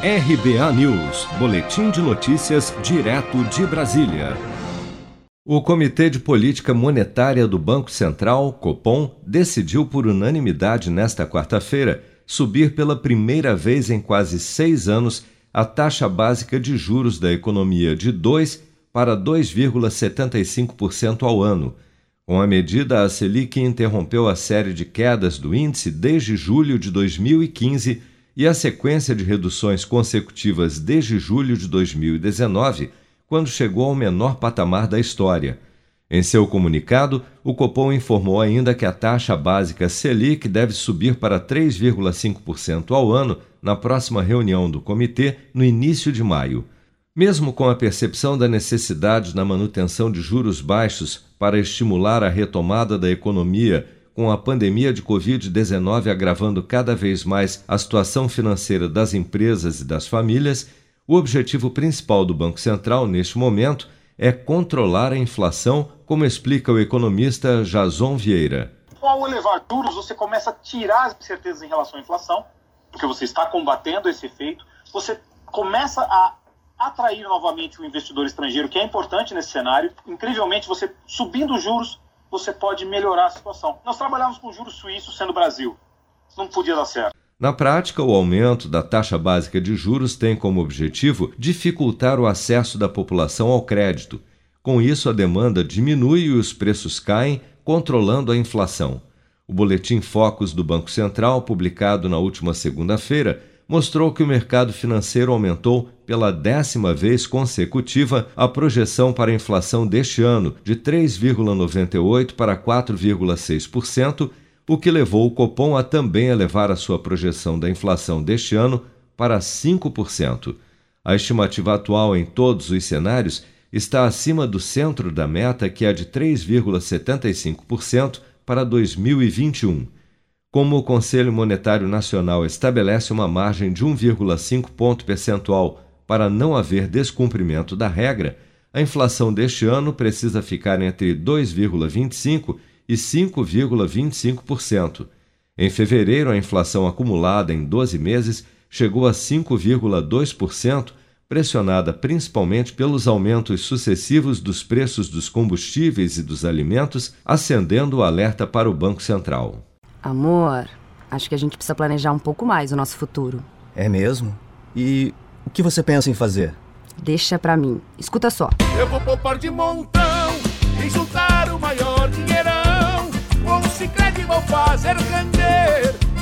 RBA News, Boletim de Notícias, direto de Brasília. O Comitê de Política Monetária do Banco Central, Copom, decidiu por unanimidade nesta quarta-feira subir pela primeira vez em quase seis anos a taxa básica de juros da economia de 2 para 2,75% ao ano. Com a medida, a Selic interrompeu a série de quedas do índice desde julho de 2015 e a sequência de reduções consecutivas desde julho de 2019, quando chegou ao menor patamar da história. Em seu comunicado, o Copom informou ainda que a taxa básica Selic deve subir para 3,5% ao ano na próxima reunião do comitê, no início de maio. Mesmo com a percepção da necessidade na manutenção de juros baixos para estimular a retomada da economia com a pandemia de Covid-19 agravando cada vez mais a situação financeira das empresas e das famílias, o objetivo principal do Banco Central neste momento é controlar a inflação, como explica o economista Jason Vieira. Ao elevar juros, você começa a tirar as incertezas em relação à inflação, porque você está combatendo esse efeito, você começa a atrair novamente o investidor estrangeiro, que é importante nesse cenário. Incrivelmente, você subindo os juros, você pode melhorar a situação. Nós trabalhamos com juros suíços sendo Brasil. Não podia dar certo. Na prática, o aumento da taxa básica de juros tem como objetivo dificultar o acesso da população ao crédito. Com isso, a demanda diminui e os preços caem, controlando a inflação. O boletim Focus do Banco Central, publicado na última segunda-feira, mostrou que o mercado financeiro aumentou pela décima vez consecutiva a projeção para a inflação deste ano, de 3,98% para 4,6%, o que levou o Copom a também elevar a sua projeção da inflação deste ano para 5%. A estimativa atual em todos os cenários está acima do centro da meta, que é de 3,75% para 2021 como o Conselho Monetário Nacional estabelece uma margem de 1,5 ponto percentual para não haver descumprimento da regra, a inflação deste ano precisa ficar entre 2,25% e 5,25%. Em fevereiro, a inflação acumulada em 12 meses chegou a 5,2%, pressionada principalmente pelos aumentos sucessivos dos preços dos combustíveis e dos alimentos, acendendo o alerta para o Banco Central. Amor, acho que a gente precisa planejar um pouco mais o nosso futuro. É mesmo? E o que você pensa em fazer? Deixa pra mim. Escuta só. Eu vou poupar de montão e juntar o maior dinheirão. Com o Cicred vou fazer render